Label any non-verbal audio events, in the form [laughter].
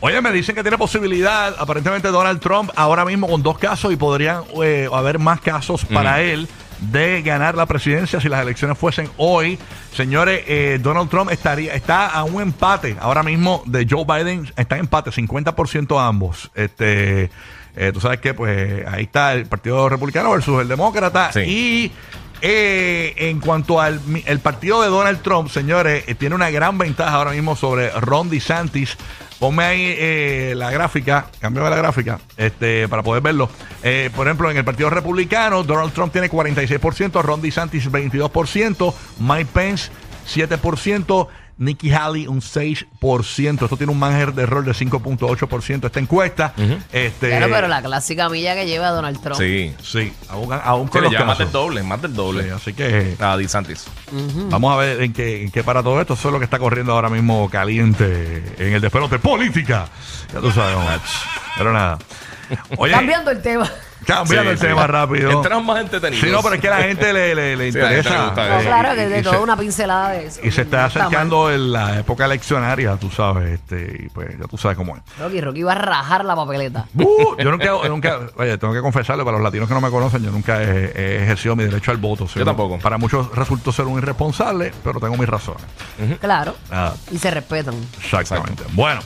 Oye, me dicen que tiene posibilidad, aparentemente Donald Trump, ahora mismo con dos casos y podrían eh, haber más casos para él de ganar la presidencia si las elecciones fuesen hoy. Señores, eh, Donald Trump estaría está a un empate ahora mismo de Joe Biden, está en empate, 50% ambos. Este, eh, tú sabes que pues ahí está el Partido Republicano versus el Demócrata Sí. y eh, en cuanto al el partido de Donald Trump, señores, eh, tiene una gran ventaja ahora mismo sobre Ron DeSantis. Ponme ahí eh, la gráfica, cambio la gráfica, este, para poder verlo. Eh, por ejemplo, en el Partido Republicano, Donald Trump tiene 46%, Ron DeSantis 22%, Mike Pence 7%, Nikki Haley un 6%. Esto tiene un margen de error de 5.8% esta encuesta. este, Claro, pero la clásica milla que lleva Donald Trump. Sí. Sí, aún, aún con los más casos. del doble, más del doble. Sí, así que A DeSantis. Vamos a ver en qué, en qué para todo esto. Eso es lo que está corriendo ahora mismo caliente en el despelote política. Ya tú sabes. Pero nada. [laughs] Oye, Cambiando el tema. cambiando el tema rápido. Entramos más entretenidos. Sí, no, pero es que a la gente le, le- le Sí, a la gente le interesa. gusta No, claro, que de y toda se- una pincelada de eso. Y se está Está mal. acercando en la época eleccionaria, tú sabes, este, y pues ya tú sabes cómo es. Rocky, Rocky va a rajar la papeleta. [laughs] Uh, yo nunca, nunca, oye, tengo que confesarle para los latinos que no me conocen, yo nunca he, he ejercido mi derecho al voto. ¿sí? Yo tampoco. Para muchos resultó ser un irresponsable, pero tengo mis razones. Claro. Nada. Y se respetan. Exactamente. Bueno,